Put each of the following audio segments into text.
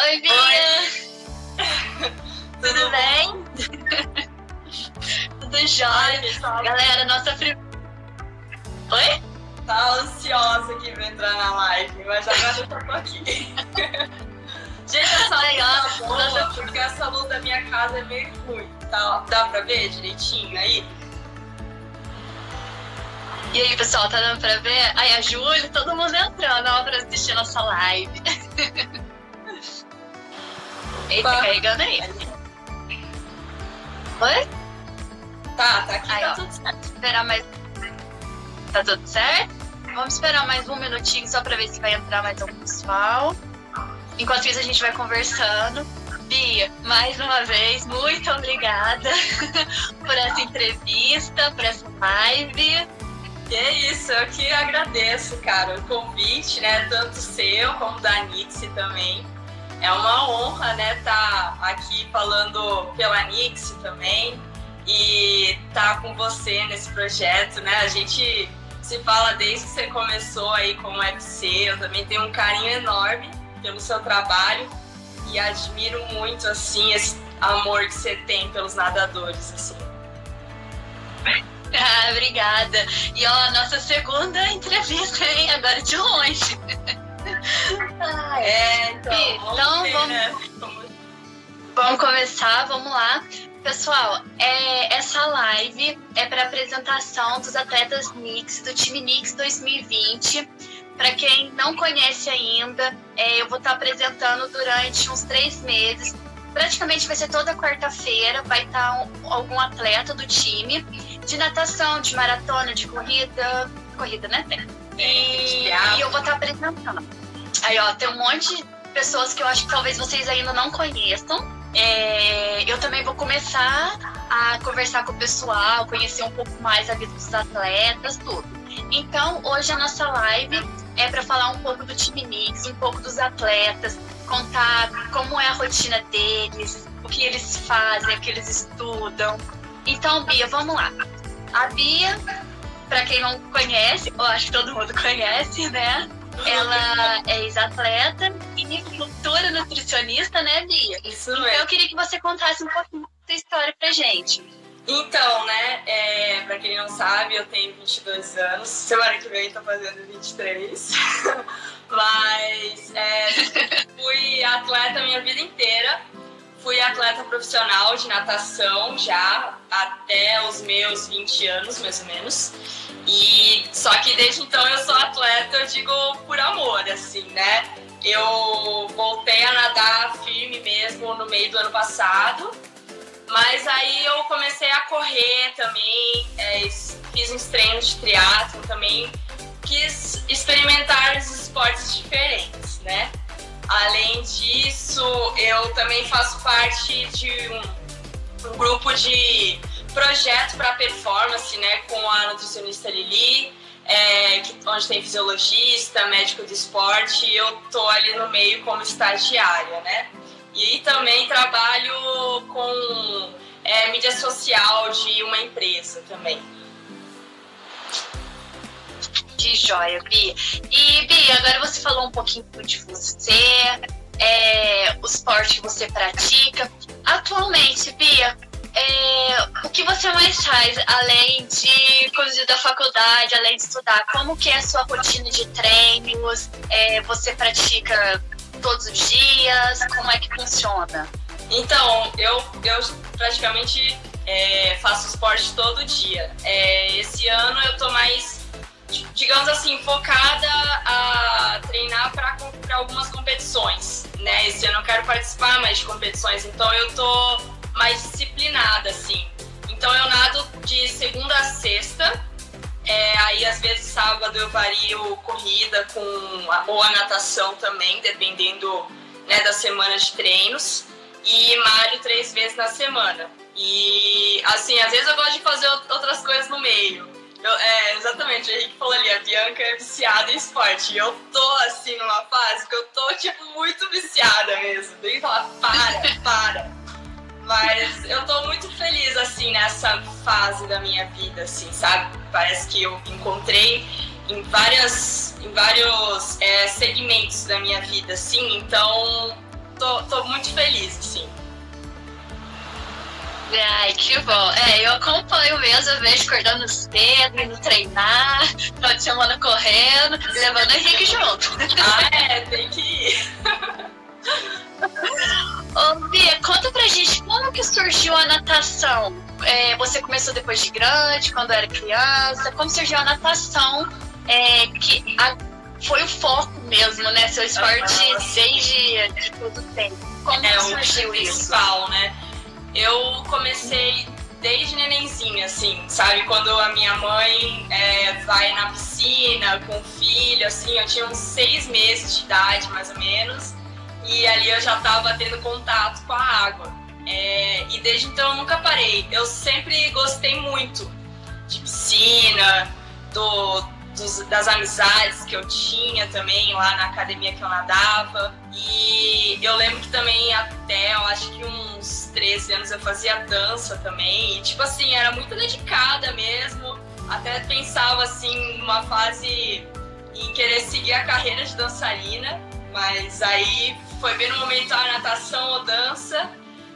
Oi, Bia! Tudo, Tudo bem? Tudo jóia. Galera, nossa primeira. Oi? Tá ansiosa aqui pra entrar na live, mas agora eu tô aqui. Gente, essa luz tá boa, porque essa luz da minha casa é meio ruim. Tá, dá pra ver direitinho aí? E aí, pessoal, tá dando pra ver? Aí, a Júlia, todo mundo entrando ó, pra assistir nossa live. Eita, tá carregando aí. Oi? Tá, tá aqui, aí, tá ó, tudo certo. Esperar mais... Tá tudo certo? Vamos esperar mais um minutinho só pra ver se vai entrar mais algum pessoal. Enquanto isso, a gente vai conversando. Bia, mais uma vez, muito obrigada por essa entrevista, por essa live. Que é isso, eu que agradeço, cara, o convite, né? Tanto seu como da Nixie também. É uma honra, né, estar tá aqui falando pela Nixie também e estar tá com você nesse projeto, né? A gente se fala desde que você começou aí com o UFC, eu também tenho um carinho enorme pelo seu trabalho e admiro muito, assim, esse amor que você tem pelos nadadores, assim. Ah, obrigada. E ó, nossa segunda entrevista, hein? Agora de longe. Ah, é, então, então vamos, né? vamos começar, vamos lá. Pessoal, é, essa live é para apresentação dos atletas Knicks, do time Knicks 2020. Para quem não conhece ainda, é, eu vou estar tá apresentando durante uns três meses. Praticamente vai ser toda quarta-feira, vai estar tá um, algum atleta do time de natação, de maratona, de corrida. Corrida, né? E, eu vou estar apresentando. Aí, ó, tem um monte de pessoas que eu acho que talvez vocês ainda não conheçam. É, eu também vou começar a conversar com o pessoal, conhecer um pouco mais a vida dos atletas, tudo. Então, hoje a nossa live é para falar um pouco do time Knicks, um pouco dos atletas, contar como é a rotina deles, o que eles fazem, o que eles estudam. Então, Bia, vamos lá. A Bia, para quem não conhece, eu acho que todo mundo conhece, né? Ela é ex-atleta e futura nutricionista, né, Bia? Isso então, é. eu queria que você contasse um pouquinho da sua história pra gente. Então, né, é, pra quem não sabe, eu tenho 22 anos. Semana que vem tô fazendo 23. Mas é, fui atleta minha vida inteira. Fui atleta profissional de natação já até os meus 20 anos, mais ou menos. E só que desde então eu sou atleta, eu digo por amor, assim, né? Eu voltei a nadar firme mesmo no meio do ano passado mas aí eu comecei a correr também, é, fiz uns treinos de triatlo também, quis experimentar os esportes diferentes, né? Além disso, eu também faço parte de um, um grupo de projeto para performance, né, com a nutricionista Lili, é, que, onde tem fisiologista, médico de esporte, e eu tô ali no meio como estagiária, né? E também trabalho com é, mídia social de uma empresa também. Joia, Bi. E, Bi, agora você falou um pouquinho de você, é, o esporte que você pratica. Atualmente, Bia, é, o que você mais faz, além de coisas da faculdade, além de estudar? Como que é a sua rotina de treinos? É, você pratica todos os dias? Como é que funciona? Então, eu, eu praticamente é, faço esporte todo dia. É, esse ano eu tô mais, digamos assim, focada a treinar para algumas competições. Né? Esse ano eu quero participar mais de competições, então eu tô mais disciplinada, assim. Então eu nado de segunda a sexta, é, aí, às vezes, sábado eu vario corrida com a, ou a natação também, dependendo né, da semana de treinos. E malho três vezes na semana. E, assim, às vezes eu gosto de fazer outras coisas no meio. Eu, é, exatamente, o Henrique falou ali, a Bianca é viciada em esporte. E eu tô, assim, numa fase que eu tô, tipo, muito viciada mesmo. Tem falar, para, para. Mas eu tô muito feliz, assim, nessa fase da minha vida, assim, sabe? Parece que eu encontrei em, várias, em vários é, segmentos da minha vida, assim. Então, tô, tô muito feliz, assim. Ai, que bom. É, eu acompanho mesmo, eu vejo acordando cedo, indo treinar, final de semana correndo, levando o Henrique junto. Ah, é, tem que ir. Ô, Bia, conta pra gente como que surgiu a natação. É, você começou depois de grande, quando era criança, como surgiu a natação, é, que a, foi o foco mesmo, né? Seu esporte desde de todo tempo. Como é, surgiu o isso? né? Eu comecei desde nenenzinha, assim, sabe? Quando a minha mãe é, vai na piscina com o filho, assim, eu tinha uns seis meses de idade, mais ou menos, e ali eu já estava tendo contato com a água. É, e desde então eu nunca parei. Eu sempre gostei muito de piscina, do, dos, das amizades que eu tinha também lá na academia que eu nadava. E eu lembro que também até, eu acho que uns 13 anos eu fazia dança também. E, tipo assim, era muito dedicada mesmo. Até pensava assim, numa fase em querer seguir a carreira de dançarina. Mas aí foi bem no momento a natação ou dança.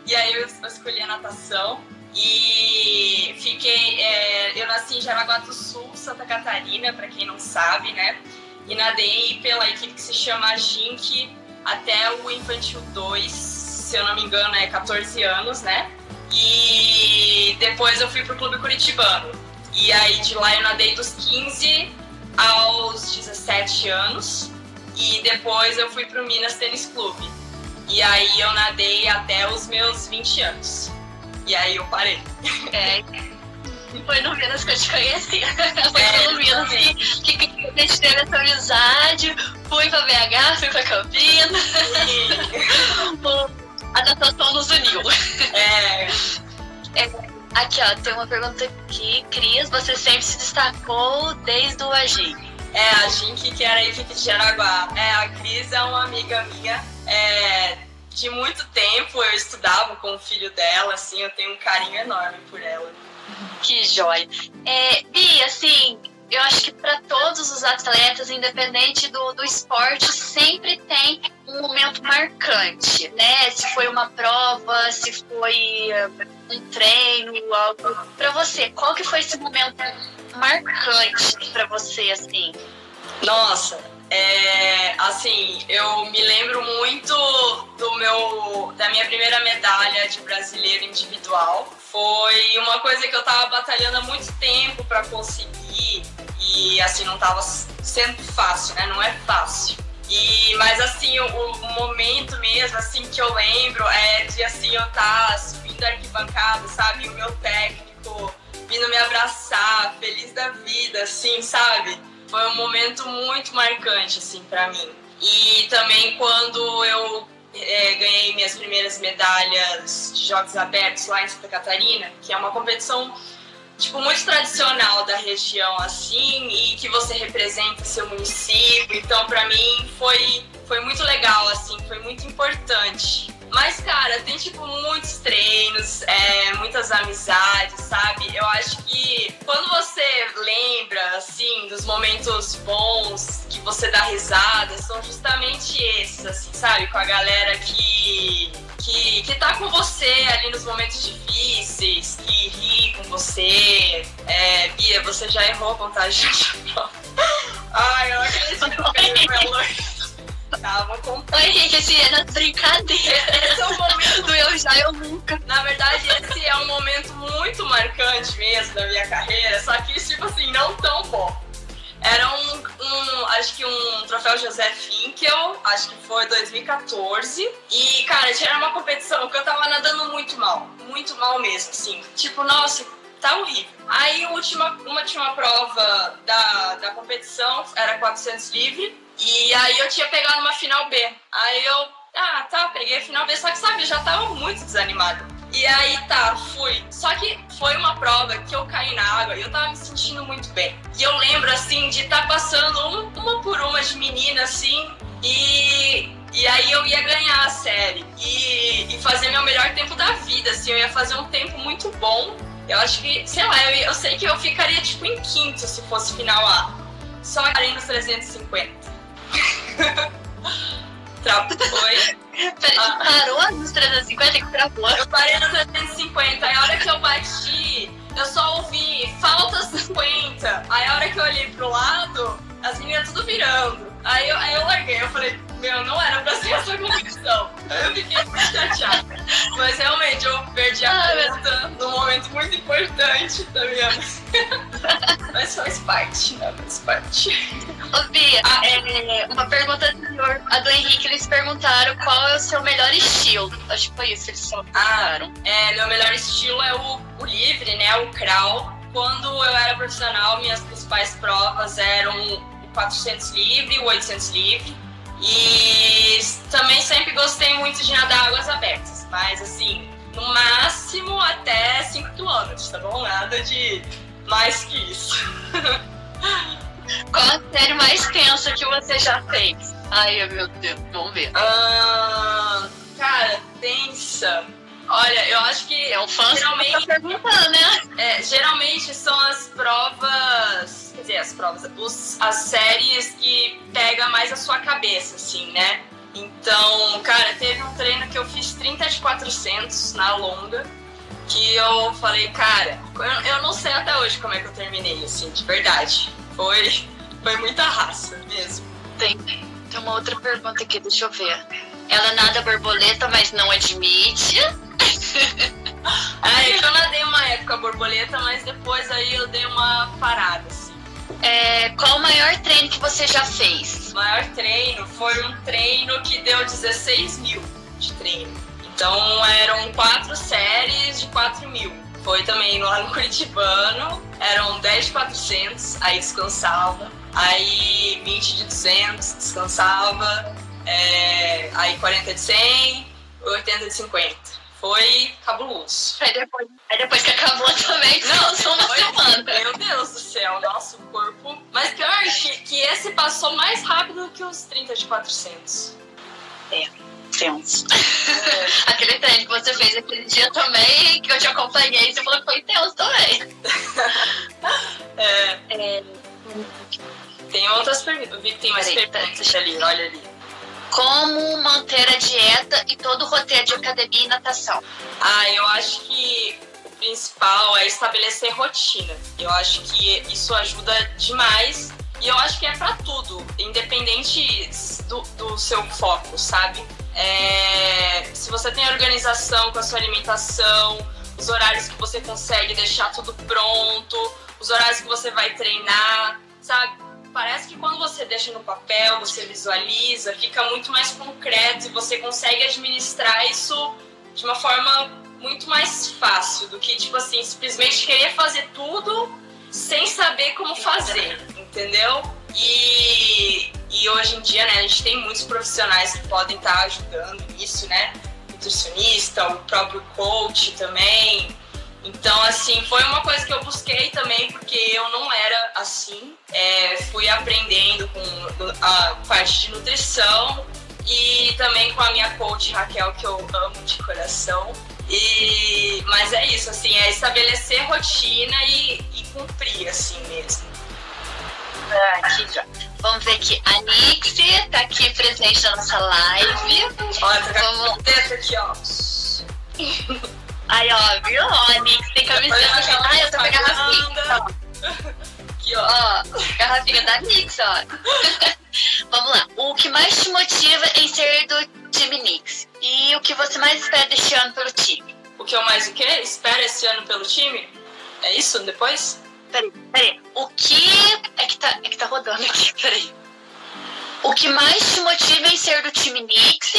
E aí eu escolhi a natação. E fiquei. É, eu nasci em Jaraguá do Sul, Santa Catarina, para quem não sabe, né? E nadei pela equipe que se chama Gink até o Infantil 2, se eu não me engano, é 14 anos, né? E depois eu fui pro Clube Curitibano. E aí de lá eu nadei dos 15 aos 17 anos. E depois eu fui pro Minas Tênis Clube. E aí eu nadei até os meus 20 anos. E aí eu parei. É. Foi no Minas que eu te conheci. Foi é, pelo Minas que, que, que, a gente teve essa amizade. Fui pra BH, fui pra Campinas. a natação nos uniu. É. é. Aqui, ó, tem uma pergunta aqui. Cris, você sempre se destacou desde o Agin. É, a Gink, que era a equipe de Jaraguá. É, a Cris é uma amiga minha. É, de muito tempo eu estudava com o filho dela, assim, eu tenho um carinho enorme por ela. Que jóia. É, Bia, assim, eu acho que para todos os atletas, independente do, do esporte, sempre tem um momento marcante, né? Se foi uma prova, se foi um treino, algo. Para você, qual que foi esse momento marcante para você, assim? Nossa, é, assim, eu me lembro muito do meu, da minha primeira medalha de brasileiro individual. Foi uma coisa que eu tava batalhando há muito tempo para conseguir e assim não tava sendo fácil, né? Não é fácil. E, mas assim, o, o momento mesmo, assim, que eu lembro é de assim, eu estar tá subindo a arquibancada, sabe? O meu técnico vindo me abraçar, feliz da vida, assim, sabe? Foi um momento muito marcante, assim, para mim. E também quando eu é, ganhei minhas primeiras medalhas de Jogos Abertos lá em Santa Catarina, que é uma competição tipo muito tradicional da região assim e que você representa seu município. Então, para mim foi foi muito momentos bons, que você dá risada, são justamente esses, assim, sabe? Com a galera que, que, que tá com você ali nos momentos difíceis, que ri com você. É, Bia, você já errou a contagem de Ai, eu acredito que eu tava com. Oi, gente, esse na brincadeira. Esse é o momento do eu já, eu nunca. Na verdade, esse é um momento muito marcante mesmo da minha carreira, só que, tipo assim, não tão bom. Era um, um, acho que um troféu José Finkel, acho que foi 2014. E, cara, era uma competição que eu tava nadando muito mal. Muito mal mesmo, assim. Tipo, nossa, tá horrível. Aí, última, uma última prova da, da competição era 400 livre. E aí eu tinha pegado uma final B. Aí eu, ah, tá, peguei a final B, só que sabe, eu já tava muito desanimada. E aí tá, fui. Só que foi uma prova que eu caí na água e eu tava me sentindo muito bem. E eu lembro assim de estar tá passando uma, uma por uma de menina assim e e aí eu ia ganhar a série e, e fazer meu melhor tempo da vida, assim, eu ia fazer um tempo muito bom. Eu acho que, sei lá, eu, eu sei que eu ficaria tipo em quinto se fosse final A. Só que nos 350. Tra... Oi? Ah. 350 e gravou. Eu parei no 350. Aí a hora que eu bati, eu só ouvi falta 50. Aí a hora que eu olhei pro lado, as meninas tudo virando. Aí eu, aí eu larguei, eu falei, meu, não era pra ser essa competição. Eu fiquei muito chateada. Mas realmente eu perdi a ah, conta num momento muito importante da minha vida. Mas faz parte, né? Faz parte. Ô, Bia, ah, é, uma pergunta anterior, a do Henrique, eles perguntaram qual é o seu melhor estilo. Acho que foi isso que eles só perguntaram. Ah, é, meu melhor estilo é o, o livre, né? O crawl. Quando eu era profissional, minhas principais provas eram o 400 livre, o 800 livre. E também sempre gostei muito de nadar águas abertas, mas assim, no máximo até 5 km, tá bom? Nada de mais que isso. Qual a série mais tensa que você já fez? Ai, meu Deus, vamos ver. Uh, cara, tensa. Olha, eu acho que. É um fã geralmente, tá perguntando, né? É, geralmente são as provas. Quer dizer, as provas. Os, as séries que pega mais a sua cabeça, assim, né? Então, cara, teve um treino que eu fiz 30 de 400 na longa. Que eu falei, cara, eu, eu não sei até hoje como é que eu terminei, assim, de verdade. Foi, foi muita raça mesmo. Tem, tem uma outra pergunta aqui, deixa eu ver. Ela nada borboleta, mas não admite. aí eu nadei uma época borboleta, mas depois aí eu dei uma parada, assim. É, qual o maior treino que você já fez? O maior treino foi um treino que deu 16 mil de treino. Então eram quatro séries de 4 mil. Foi também lá no Curitibano, eram 10 de 400, aí descansava. Aí 20 de 200, descansava. É, aí 40 de 100, 80 de 50 foi cabuloso. Aí depois, aí depois que acabou também, só uma semana. Meu Deus do céu, nosso corpo. Mas pior que, que esse passou mais rápido que os 30 de 400. É, tenso. É. aquele treino que você fez aquele dia também, que eu te acompanhei, você falou que foi tenso também. é. é. Tem outras perguntas. Tem mais perguntas ali, olha ali. Como manter a dieta e todo o roteiro de academia e natação? Ah, eu acho que o principal é estabelecer rotina. Eu acho que isso ajuda demais e eu acho que é para tudo, independente do, do seu foco, sabe? É, se você tem organização com a sua alimentação, os horários que você consegue deixar tudo pronto, os horários que você vai treinar, sabe? Parece que quando você deixa no papel, você visualiza, fica muito mais concreto e você consegue administrar isso de uma forma muito mais fácil do que, tipo assim, simplesmente querer fazer tudo sem saber como fazer, entendeu? E, e hoje em dia, né, a gente tem muitos profissionais que podem estar ajudando nisso, né? Nutricionista, o próprio coach também, então, assim, foi uma coisa que eu busquei também, porque eu não era assim. É, fui aprendendo com a parte de nutrição e também com a minha coach Raquel, que eu amo de coração. E, mas é isso, assim, é estabelecer rotina e, e cumprir, assim mesmo. Ah, aqui já. Vamos ver aqui. A Nixie tá aqui presente na nossa live. Olha, tá Vamos... aqui, ó. Aí, ó, viu? Ó, a Nix tem camiseta. Ah, eu tô com a garrafinha. Aqui, ó. Ó, garrafinha da Nix, ó. Vamos lá. O que mais te motiva em ser do time Nix? E o que você mais espera deste ano pelo time? O que eu mais o quê? Espero esse ano pelo time? É isso? Depois? Peraí, peraí. O que. É que tá, é que tá rodando aqui, peraí. O que mais te motiva em ser do time Nix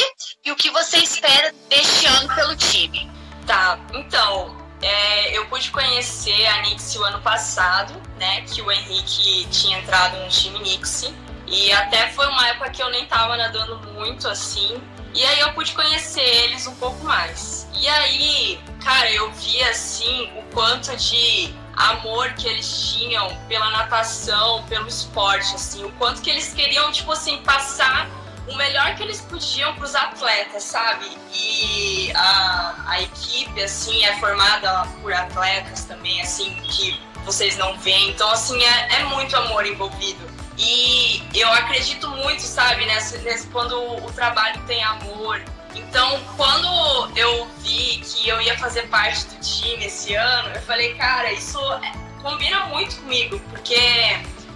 e o que você espera deste ano pelo time? Tá, então, é, eu pude conhecer a Nixie o ano passado, né? Que o Henrique tinha entrado no time Nixie. E até foi uma época que eu nem tava nadando muito assim. E aí eu pude conhecer eles um pouco mais. E aí, cara, eu vi assim o quanto de amor que eles tinham pela natação, pelo esporte, assim, o quanto que eles queriam, tipo assim, passar o melhor que eles podiam para os atletas, sabe? E a, a equipe, assim, é formada por atletas também, assim, que vocês não veem. Então, assim, é, é muito amor envolvido. E eu acredito muito, sabe, nessa, nessa, quando o trabalho tem amor Então, quando eu vi que eu ia fazer parte do time esse ano, eu falei, cara, isso combina muito comigo, porque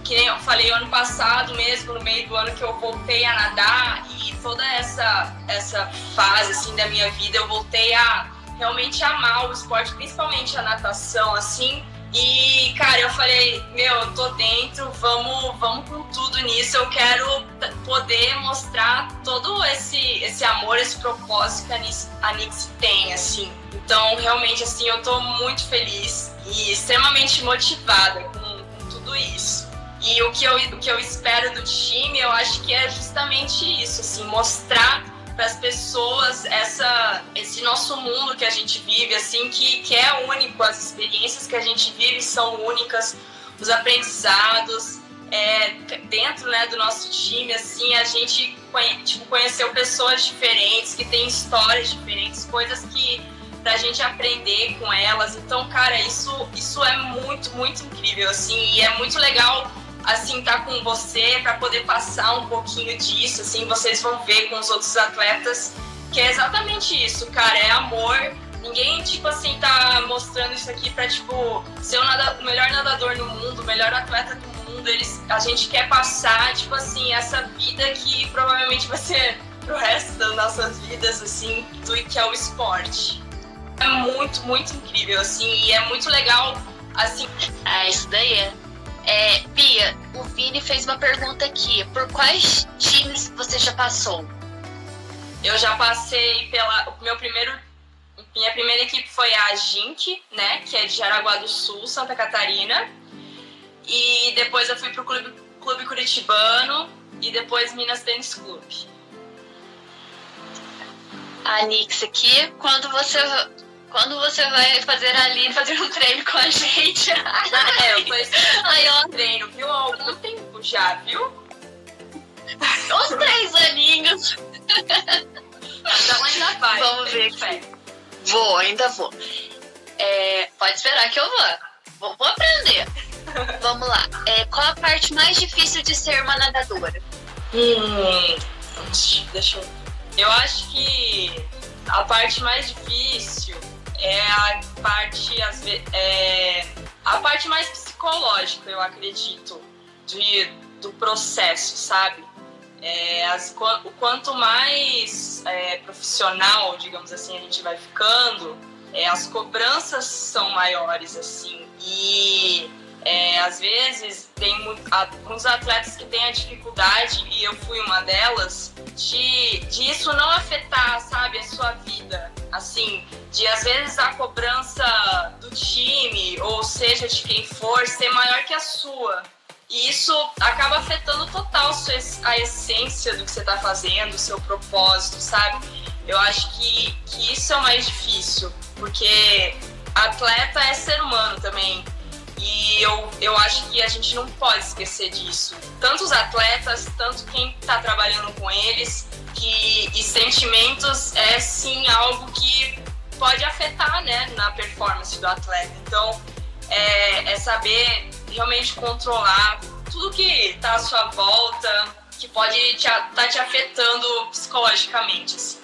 que nem eu falei ano passado mesmo, no meio do ano que eu voltei a nadar e toda essa essa fase assim da minha vida, eu voltei a realmente amar o esporte, principalmente a natação, assim. E, cara, eu falei, meu, eu tô dentro, vamos, vamos com tudo nisso. Eu quero poder mostrar todo esse, esse amor, esse propósito que a Nix, a Nix tem, assim. Então, realmente, assim, eu tô muito feliz e extremamente motivada com, com tudo isso. E o que, eu, o que eu espero do time, eu acho que é justamente isso, assim, mostrar para as pessoas essa, esse nosso mundo que a gente vive, assim, que, que é único, as experiências que a gente vive são únicas, os aprendizados. É, dentro né, do nosso time, assim, a gente tipo, conheceu pessoas diferentes, que têm histórias diferentes, coisas que pra gente aprender com elas. Então, cara, isso, isso é muito, muito incrível, assim, e é muito legal assim tá com você para poder passar um pouquinho disso, assim, vocês vão ver com os outros atletas que é exatamente isso, cara, é amor. Ninguém, tipo assim, tá mostrando isso aqui pra, tipo, ser o, nada, o melhor nadador no mundo, o melhor atleta do mundo. Eles, a gente quer passar, tipo assim, essa vida que provavelmente vai ser pro resto das nossas vidas, assim, do que é o esporte. É muito, muito incrível, assim, e é muito legal, assim. Ah, isso daí é é, Bia, o Vini fez uma pergunta aqui. Por quais times você já passou? Eu já passei pela. O meu primeiro. Minha primeira equipe foi a Gink, né? Que é de Jaraguá do Sul, Santa Catarina. E depois eu fui pro Clube, Clube Curitibano e depois Minas Tênis Clube. A Nix aqui, quando você quando você vai fazer ali, fazer um treino com a gente. Ah, é, eu tô esperando um treino, viu? Há algum tempo já, viu? Uns três aninhos. Então ainda vai. Vamos ver aqui. Vou, ainda vou. É, pode esperar que eu vou. Vou, vou aprender. Vamos lá. É, qual a parte mais difícil de ser uma nadadora? Hum, deixa eu. Eu acho que a parte mais difícil é a parte, é, a parte mais psicológica, eu acredito, de, do processo, sabe? É, as, o quanto mais é, profissional, digamos assim, a gente vai ficando, é, as cobranças são maiores, assim. E é, às vezes tem alguns atletas que têm a dificuldade, e eu fui uma delas, de, de isso não afetar, sabe, a sua vida. Assim, de às vezes a cobrança do time, ou seja, de quem for, ser maior que a sua. E isso acaba afetando total a essência do que você está fazendo, o seu propósito, sabe? Eu acho que, que isso é o mais difícil, porque atleta é ser humano também. E eu, eu acho que a gente não pode esquecer disso. Tanto os atletas, tanto quem está trabalhando com eles, que e sentimentos é sim algo que pode afetar né, na performance do atleta. Então, é, é saber realmente controlar tudo que está à sua volta, que pode estar te, tá te afetando psicologicamente. Assim.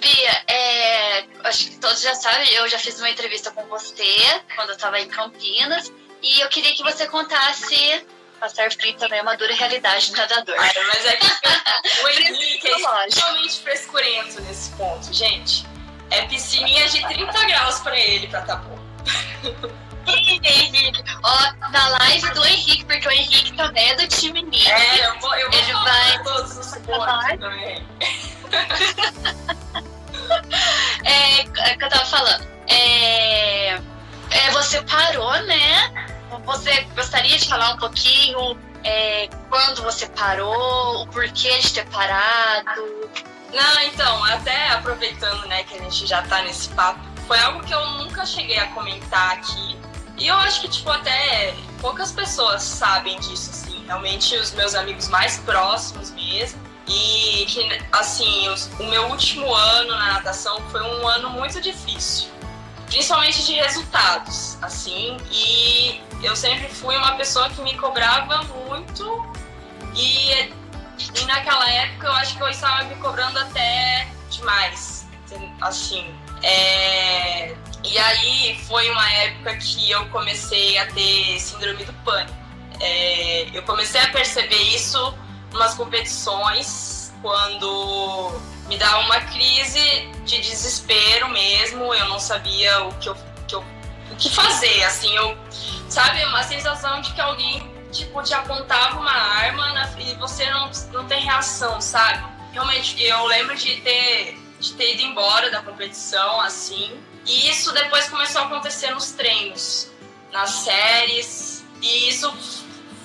Bia, é, acho que todos já sabem, eu já fiz uma entrevista com você quando eu estava em Campinas e eu queria que você contasse passar frio também é uma dura realidade do nadador. mas é que o Henrique é extremamente frescurento nesse ponto, gente. É piscininha de 30 graus pra ele, pra tá bom. Henrique, ó, na live do Henrique, porque o Henrique também é do time Nick. É, eu vou, eu vou ele vai todos os suportes também. é, é que eu tava falando. É, é, você parou, né? Você gostaria de falar um pouquinho é, quando você parou, o porquê de ter parado? Não, então, até aproveitando né, que a gente já tá nesse papo, foi algo que eu nunca cheguei a comentar aqui. E eu acho que, tipo, até poucas pessoas sabem disso, assim. Realmente os meus amigos mais próximos mesmo. E que, assim, os, o meu último ano na natação foi um ano muito difícil. Principalmente de resultados, assim. E eu sempre fui uma pessoa que me cobrava muito e E naquela época eu acho que eu estava me cobrando até demais. Assim. É... E aí foi uma época que eu comecei a ter síndrome do pânico. É... Eu comecei a perceber isso umas competições quando me dá uma crise de desespero mesmo, eu não sabia o que eu, que eu o que fazer, assim, eu sabe, uma sensação de que alguém tipo te apontava uma arma na, e você não, não tem reação, sabe? Realmente, eu lembro de ter de ter ido embora da competição assim, e isso depois começou a acontecer nos treinos, nas séries, e isso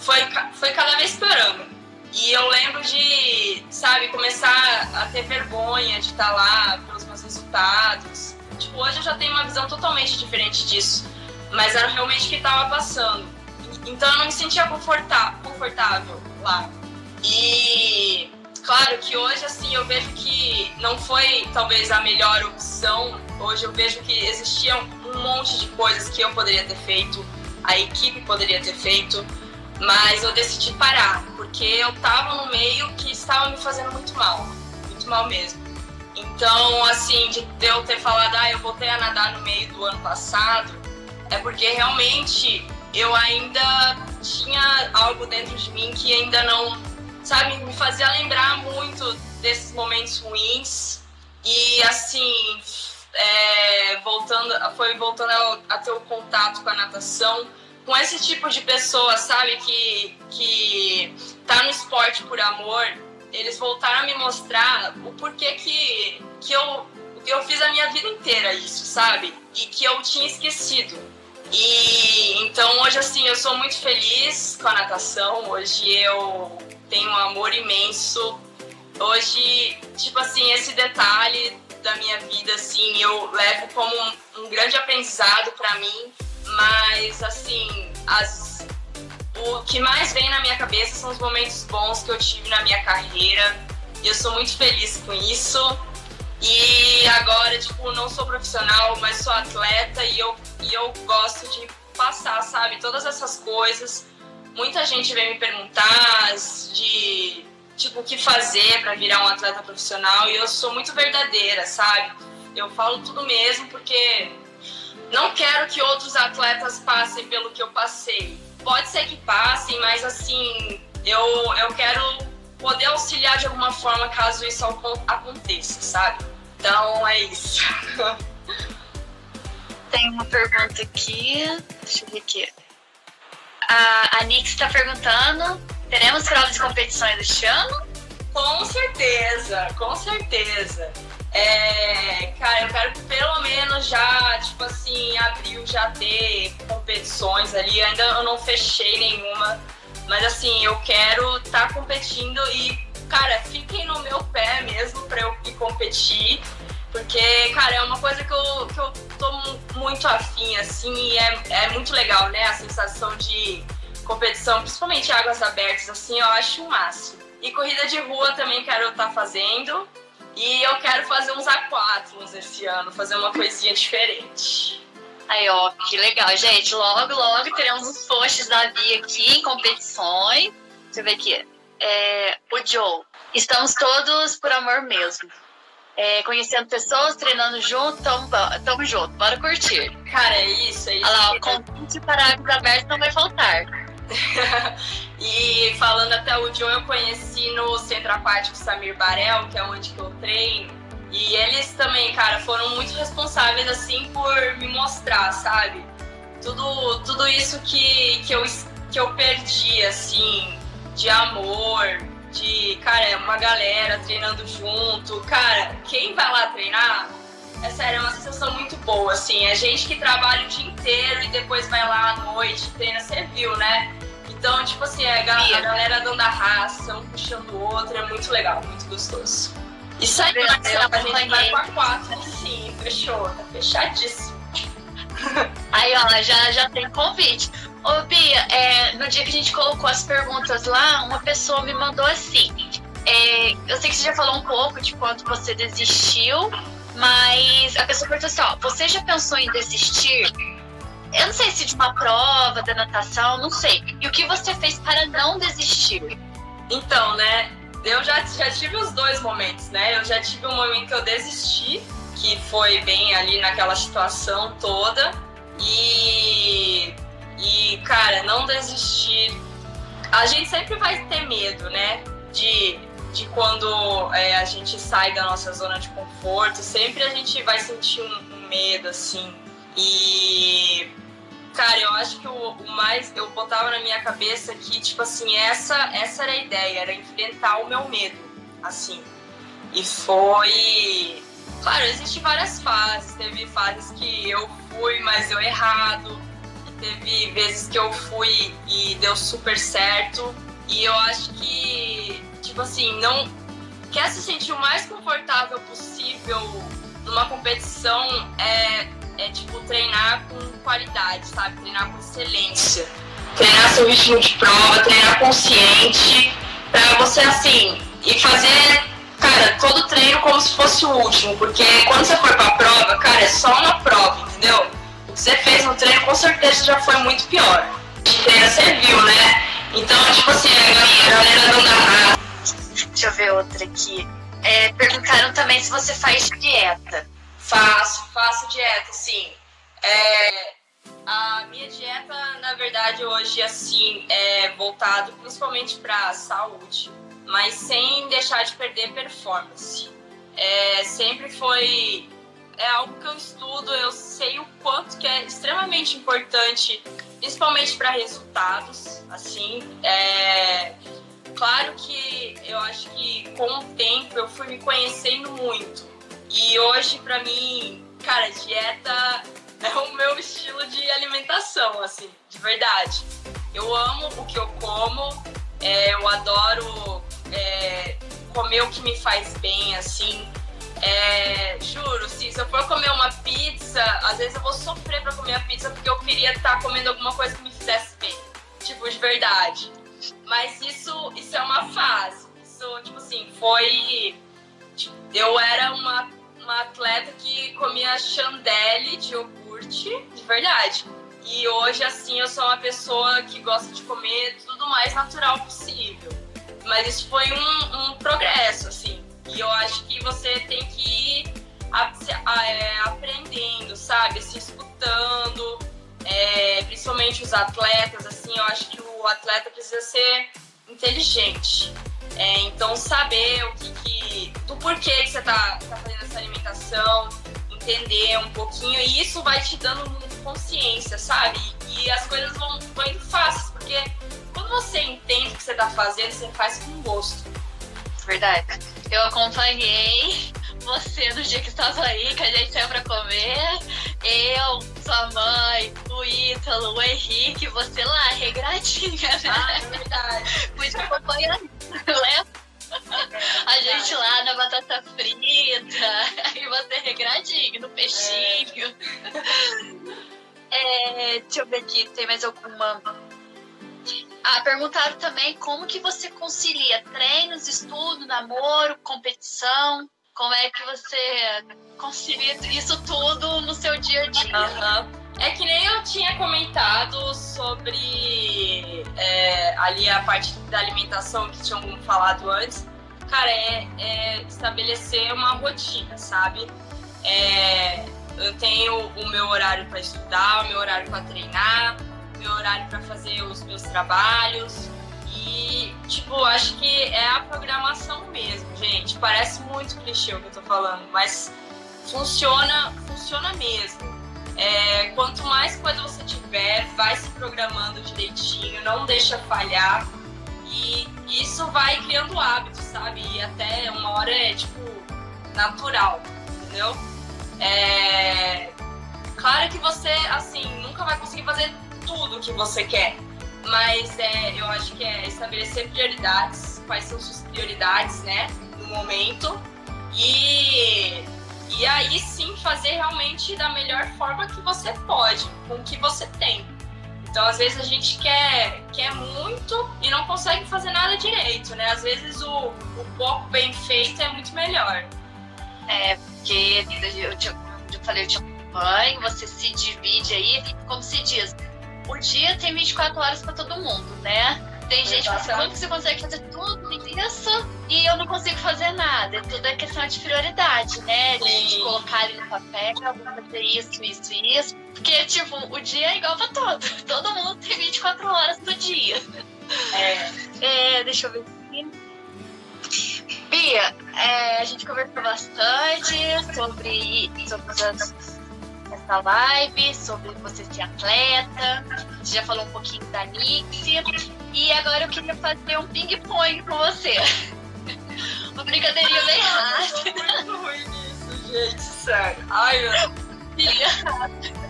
foi foi cada vez piorando. E eu lembro de, sabe, começar a ter vergonha de estar lá pelos meus resultados. Tipo, hoje eu já tenho uma visão totalmente diferente disso. Mas era realmente o que estava passando. Então eu não me sentia confortável lá. E claro que hoje assim eu vejo que não foi talvez a melhor opção. Hoje eu vejo que existiam um monte de coisas que eu poderia ter feito, a equipe poderia ter feito mas eu decidi parar, porque eu tava no meio que estava me fazendo muito mal, muito mal mesmo. Então, assim, de eu ter falado, ah, eu voltei a nadar no meio do ano passado, é porque realmente eu ainda tinha algo dentro de mim que ainda não, sabe, me fazia lembrar muito desses momentos ruins. E, assim, é, voltando, foi voltando a, a ter o contato com a natação com esse tipo de pessoa, sabe, que, que tá no esporte por amor, eles voltaram a me mostrar o porquê que, que eu, eu fiz a minha vida inteira isso, sabe? E que eu tinha esquecido. E então hoje assim, eu sou muito feliz com a natação, hoje eu tenho um amor imenso. Hoje, tipo assim, esse detalhe da minha vida assim, eu levo como um, um grande aprendizado para mim mas, assim, as, o que mais vem na minha cabeça são os momentos bons que eu tive na minha carreira. E eu sou muito feliz com isso. E agora, tipo, não sou profissional, mas sou atleta e eu, e eu gosto de passar, sabe? Todas essas coisas. Muita gente vem me perguntar de, tipo, o que fazer para virar um atleta profissional e eu sou muito verdadeira, sabe? Eu falo tudo mesmo porque não quero que outros atletas passem pelo que eu passei. Pode ser que passem, mas assim, eu, eu quero poder auxiliar de alguma forma caso isso aconteça, sabe? Então é isso. Tem uma pergunta aqui. Deixa eu ver aqui. A, a Nix está perguntando: teremos provas de competições este ano? Com certeza, com certeza. É, cara, eu quero já, tipo assim, abril já ter competições ali. Ainda eu não fechei nenhuma, mas assim, eu quero estar tá competindo e, cara, fiquem no meu pé mesmo pra eu ir competir. Porque, cara, é uma coisa que eu, que eu tô muito afim, assim, e é, é muito legal, né? A sensação de competição, principalmente águas abertas, assim, eu acho o máximo. E corrida de rua também quero estar tá fazendo. E eu quero fazer uns aquáticos esse ano, fazer uma coisinha diferente. Aí, ó, que legal, gente. Logo, logo teremos os posts da Bia aqui em competições. Deixa eu ver aqui. É, o Joe. Estamos todos por amor mesmo. É, conhecendo pessoas, treinando junto, tamo, tamo junto, bora curtir. Cara, é isso, é isso. Olha lá, o convite para águas abertas não vai faltar. e falando até o Joe, eu conheci no Centro Aquático Samir Barel, que é onde que eu treino. E eles também, cara, foram muito responsáveis, assim, por me mostrar, sabe? Tudo, tudo isso que, que, eu, que eu perdi, assim, de amor, de, cara, é uma galera treinando junto. Cara, quem vai lá treinar, é sério, é uma sensação muito boa, assim. É gente que trabalha o dia inteiro e depois vai lá à noite, treina, você viu, né? Então, tipo assim, a, a galera dando a raça, um puxando o outro, é muito legal, muito gostoso. Isso aí, Marcelo, a gente vai com a quatro, sim, fechou, tá fechadíssimo. Aí, ó, já, já tem convite. Ô, Bia, é, no dia que a gente colocou as perguntas lá, uma pessoa me mandou assim. É, eu sei que você já falou um pouco de quando você desistiu, mas a pessoa perguntou assim: ó, você já pensou em desistir? eu não sei se de uma prova da natação, não sei. E o que você fez para não desistir? Então, né? eu já, já tive os dois momentos, né? Eu já tive um momento que eu desisti, que foi bem ali naquela situação toda. E, e cara, não desistir. A gente sempre vai ter medo, né? De, de quando é, a gente sai da nossa zona de conforto, sempre a gente vai sentir um, um medo, assim. E Cara, eu acho que o, o, mais. Eu botava na minha cabeça que, tipo assim, essa, essa era a ideia, era enfrentar o meu medo, assim. E foi. Claro, existem várias fases. Teve fases que eu fui, mas deu errado. Teve vezes que eu fui e deu super certo. E eu acho que, tipo assim, não. Quer se sentir o mais confortável possível numa competição é é tipo treinar com qualidade, sabe? Treinar com excelência. Treinar seu ritmo de prova, treinar consciente, pra você assim, e fazer, cara, todo treino como se fosse o último, porque quando você for pra prova, cara, é só uma prova, entendeu? O que você fez no treino com certeza já foi muito pior. De treino você viu, né? Então, tipo assim, a galera não dá. Deixa eu ver outra aqui. É, perguntaram também se você faz dieta. Faço, faço dieta, sim. É, a minha dieta, na verdade, hoje, assim, é voltado principalmente para saúde, mas sem deixar de perder performance. É, sempre foi é algo que eu estudo, eu sei o quanto que é extremamente importante, principalmente para resultados, assim. É, claro que eu acho que com o tempo eu fui me conhecendo muito. E hoje, para mim, cara, dieta é o meu estilo de alimentação, assim, de verdade. Eu amo o que eu como, é, eu adoro é, comer o que me faz bem, assim. É, juro, se, se eu for comer uma pizza, às vezes eu vou sofrer pra comer a pizza porque eu queria estar tá comendo alguma coisa que me fizesse bem. Tipo, de verdade. Mas isso, isso é uma fase. Isso, tipo assim, foi. Tipo, eu era uma uma atleta que comia chandelle de iogurte, de verdade. E hoje, assim, eu sou uma pessoa que gosta de comer tudo mais natural possível. Mas isso foi um, um progresso, assim. E eu acho que você tem que ir a, a, é, aprendendo, sabe? Se escutando. É, principalmente os atletas, assim, eu acho que o atleta precisa ser inteligente. É, então, saber o que, que do porquê que você está tá fazendo essa alimentação, entender um pouquinho, e isso vai te dando consciência, sabe? E, e as coisas vão, vão indo fáceis, porque quando você entende o que você está fazendo, você faz com gosto. Verdade. Eu acompanhei você no dia que estava aí, que a gente saiu pra comer. Eu, sua mãe, o Ítalo, o Henrique, você lá, regradinha, né? Ah, é verdade. Acompanhando, lembra? A gente lá na batata frita, e você regradinho, no peixinho. É. É, deixa eu ver aqui, tem mais alguma. Ah, perguntaram também como que você concilia treinos, estudo, namoro, competição. Como é que você concilia isso tudo no seu dia a dia? Uhum. É que nem eu tinha comentado sobre é, ali a parte da alimentação que tinham falado antes. Cara, é, é estabelecer uma rotina, sabe? É, eu tenho o meu horário para estudar, o meu horário para treinar, o meu horário para fazer os meus trabalhos. E, tipo, acho que é a programação mesmo, gente. Parece muito clichê o que eu tô falando, mas funciona, funciona mesmo. Quanto mais coisa você tiver, vai se programando direitinho, não deixa falhar. E isso vai criando hábitos, sabe? E até uma hora é, tipo, natural, entendeu? É... Claro que você, assim, nunca vai conseguir fazer tudo o que você quer. Mas é, eu acho que é estabelecer prioridades, quais são suas prioridades, né, no momento. E e aí sim fazer realmente da melhor forma que você pode, com o que você tem. Então, às vezes a gente quer, quer muito e não consegue fazer nada direito, né? Às vezes o, o pouco bem feito é muito melhor. É, porque eu, te, eu falei, eu te acompanho, você se divide aí, como se diz, o dia tem 24 horas para todo mundo, né? Tem gente que fala, quando você consegue fazer tudo isso? e eu não consigo fazer nada. É tudo é questão de prioridade, né? De, de colocar ali no papel, fazer isso, isso e isso. Porque, tipo, o dia é igual pra todo. Todo mundo tem 24 horas do dia. É. é deixa eu ver aqui. Bia, é, a gente conversou bastante sobre, sobre as, essa live, sobre você ser atleta. A gente já falou um pouquinho da Nixie. E agora eu queria fazer um ping-pong com você. Uma brincadeirinha bem rápida. Eu muito ruim nisso, gente, sério. Ai, meu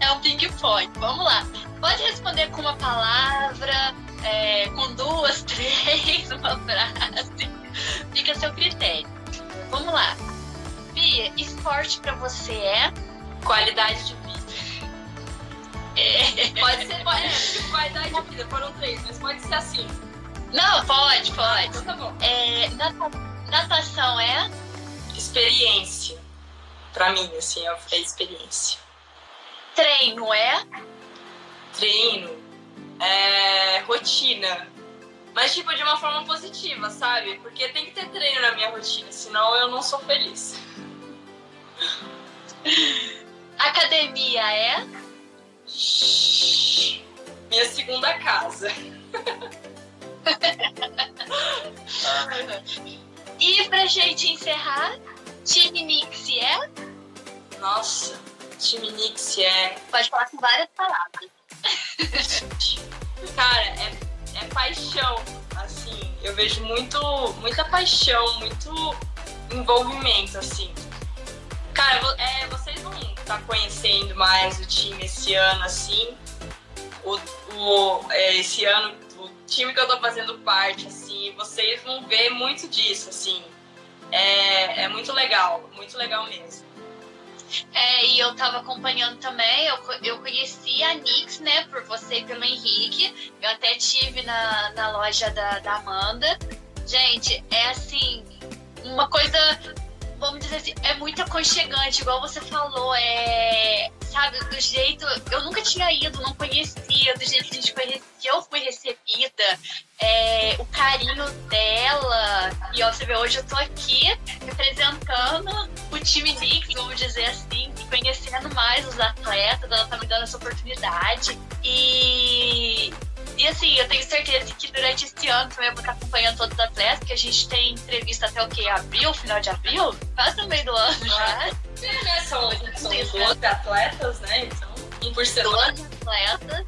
É um ping-pong. Vamos lá. Pode responder com uma palavra, é, com duas, três, uma frase. Fica a seu critério. Vamos lá. Bia, esporte pra você é? Qualidade de vida. É. Pode ser, pode, é, tipo, qualidade de vida, foram três, mas pode ser assim. Não, pode, pode. Então tá bom. É, natação é? Experiência. Pra mim, assim, é, é experiência. Treino é? Treino é rotina. Mas, tipo, de uma forma positiva, sabe? Porque tem que ter treino na minha rotina, senão eu não sou feliz. Academia é? Minha segunda casa. e pra gente encerrar, time Nix é? Nossa, time Nix é. Pode falar com várias palavras. Cara, é, é paixão. Assim, eu vejo muito, muita paixão, muito envolvimento, assim. Cara, é, vocês vão estar tá conhecendo mais o time esse ano, assim. O, o, é, esse ano time que eu tô fazendo parte, assim, vocês vão ver muito disso, assim. É, é muito legal, muito legal mesmo. É, e eu tava acompanhando também, eu, eu conheci a Nix, né, por você e pelo Henrique. Eu até tive na, na loja da, da Amanda. Gente, é assim, uma coisa vamos dizer assim, é muito aconchegante, igual você falou, é, sabe, do jeito, eu nunca tinha ido, não conhecia, do jeito que a gente que eu fui recebida, é, o carinho dela, e ó, você vê, hoje eu tô aqui representando o time Knicks, vamos dizer assim, conhecendo mais os atletas, ela tá me dando essa oportunidade, e e assim, eu tenho certeza que durante esse ano também eu vou estar acompanhando todos os atletas, porque a gente tem entrevista até o que? Abril, final de abril? Quase no meio do ano já. É, né? São, são 12 atletas, né? Então, um por semana. 12 atletas.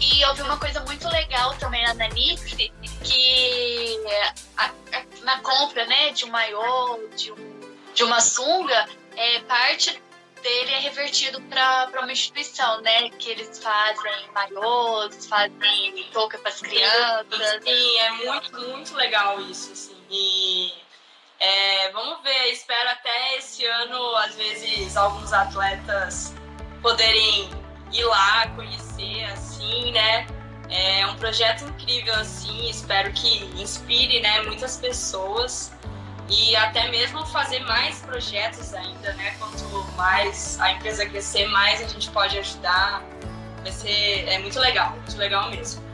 E eu vi uma coisa muito legal também na Nanix, que a, a, na compra né, de um maiô, de, um, de uma sunga, é, parte dele é revertido para uma instituição, né? Que eles fazem maiôs, fazem touca para as crianças. Sim, é muito, muito legal isso, assim. E é, vamos ver, espero até esse ano, às vezes, alguns atletas poderem ir lá, conhecer, assim, né? É um projeto incrível, assim, espero que inspire, né, muitas pessoas e até mesmo fazer mais projetos ainda, né? Quanto mais a empresa crescer, mais a gente pode ajudar. Vai ser é muito legal, muito legal mesmo.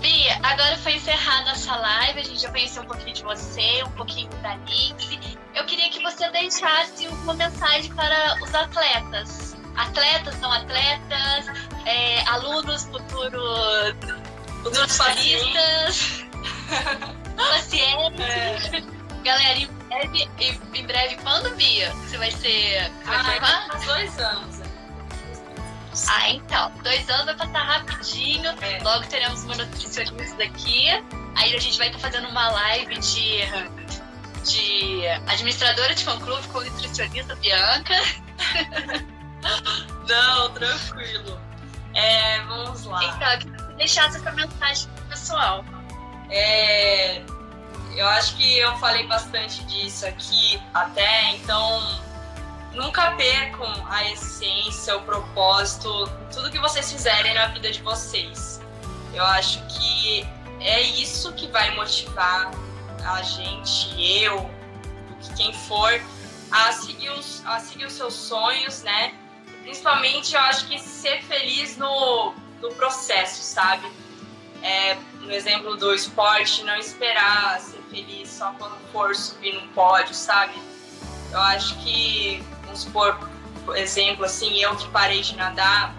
Bia, agora foi encerrada essa live, a gente já conheceu um pouquinho de você, um pouquinho da Nix. Eu queria que você deixasse uma mensagem para os atletas. Atletas, não atletas, é, alunos, futuros, futuros pacientes. pacientes. É. Galera, em breve, em breve, quando, Bia? Você vai ser. Vai ah, dois anos. Né? Ah, então. Dois anos vai passar rapidinho. É. Logo teremos uma nutricionista aqui. Aí a gente vai estar fazendo uma live de, de administradora de fã-clube com nutricionista Bianca. Não, tranquilo. É, vamos lá. Então, eu queria deixar essa mensagem pro pessoal. É, eu acho que eu falei bastante disso aqui até, então nunca percam a essência, o propósito, tudo que vocês fizerem na vida de vocês. Eu acho que é isso que vai motivar a gente, eu, quem for, a seguir os, a seguir os seus sonhos, né? Principalmente, eu acho que ser feliz no, no processo, sabe? É, no exemplo do esporte, não esperar feliz só quando for subir num pódio, sabe? Eu acho que, vamos supor, por exemplo, assim, eu que parei de nadar,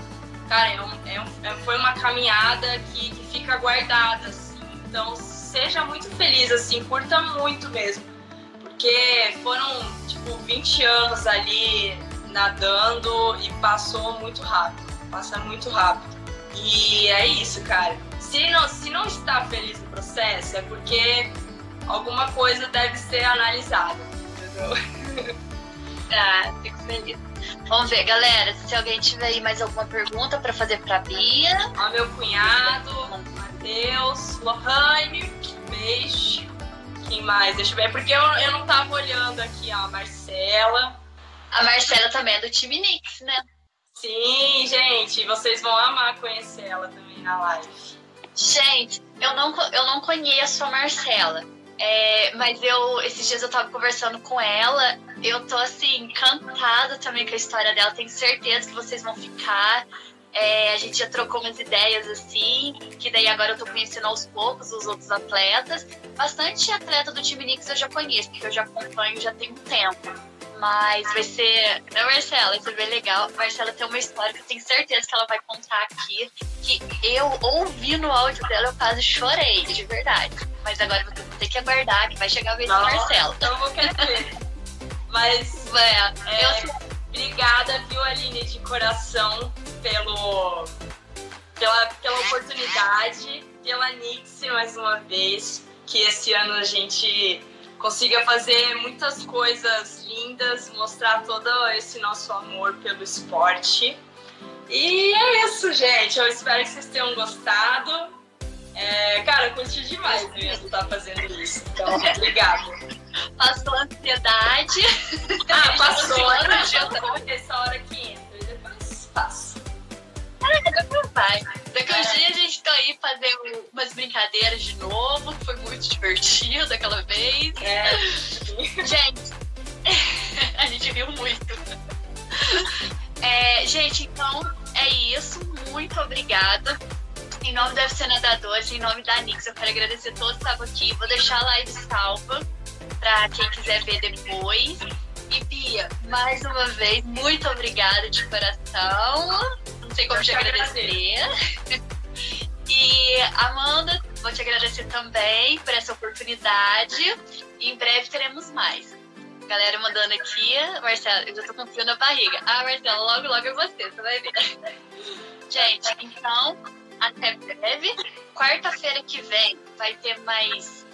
cara, é um, é um, é, foi uma caminhada que, que fica guardada, assim. Então, seja muito feliz, assim, curta muito mesmo. Porque foram, tipo, 20 anos ali nadando e passou muito rápido. Passa muito rápido. E é isso, cara. Se não, se não está feliz no processo, é porque alguma coisa deve ser analisada, entendeu? Ah, fico feliz. Vamos ver, galera, se alguém tiver aí mais alguma pergunta para fazer para Bia. Ó, meu cunhado, Matheus, Lohane, beijo. Quem mais? Deixa eu ver, porque eu, eu não tava olhando aqui, ó, a Marcela. A Marcela também é do time Nix, né? Sim, gente, vocês vão amar conhecer ela também na live. Gente, eu não, eu não conheço a Marcela. É, mas eu, esses dias eu tava conversando com ela, eu tô assim, encantada também com a história dela, tenho certeza que vocês vão ficar. É, a gente já trocou umas ideias assim, que daí agora eu tô conhecendo aos poucos os outros atletas. Bastante atleta do time Nix eu já conheço, porque eu já acompanho já tem um tempo. Mas vai ser. Né, Marcela? Vai ser bem legal. Marcela tem uma história que eu tenho certeza que ela vai contar aqui. Que eu ouvi no áudio dela, eu quase chorei, de verdade. Mas agora eu vou ter que aguardar, que vai chegar a vez da Marcela. Então eu vou querer. Mas. É, é, eu... Obrigada, viu, Aline, de coração, pelo, pela, pela oportunidade, pela Nix mais uma vez. Que esse ano a gente consiga fazer muitas coisas lindas, mostrar todo esse nosso amor pelo esporte. E é isso, gente. Eu espero que vocês tenham gostado. É, cara, eu curti demais mesmo estar tá fazendo isso. Então, obrigada. Passou a ansiedade. Ah, passou. Não, essa hora que entra. E depois passa. Vai. Daqui uns dias a gente tá aí fazendo umas brincadeiras de novo, que foi muito divertido aquela vez. É. Gente, a gente viu muito. É, gente, então é isso. Muito obrigada. Em nome da FC Nadadores, em nome da Nix, eu quero agradecer todos que estavam aqui. Vou deixar a live salva para quem quiser ver depois. E Bia, mais uma vez, muito obrigada de coração. Sei como te agradecer. e Amanda, vou te agradecer também por essa oportunidade. E em breve teremos mais. Galera mandando aqui, Marcela, eu já tô com frio na barriga. Ah, Marcela, logo, logo é você, você vai ver. Gente, então, até breve. Quarta-feira que vem vai ter mais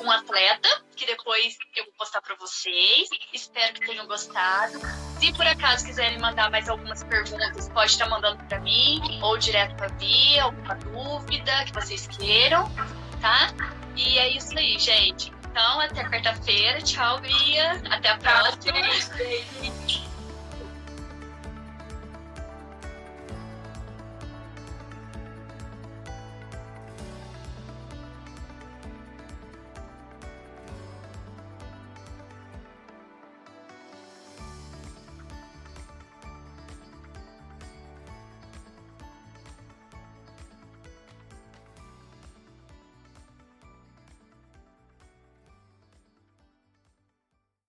um atleta, que depois eu vou postar para vocês. Espero que tenham gostado. Se por acaso quiserem mandar mais algumas perguntas, pode estar mandando para mim ou direto para Bia, alguma dúvida que vocês queiram, tá? E é isso aí, gente. Então, até quarta-feira. Tchau, Bia. Até a próxima.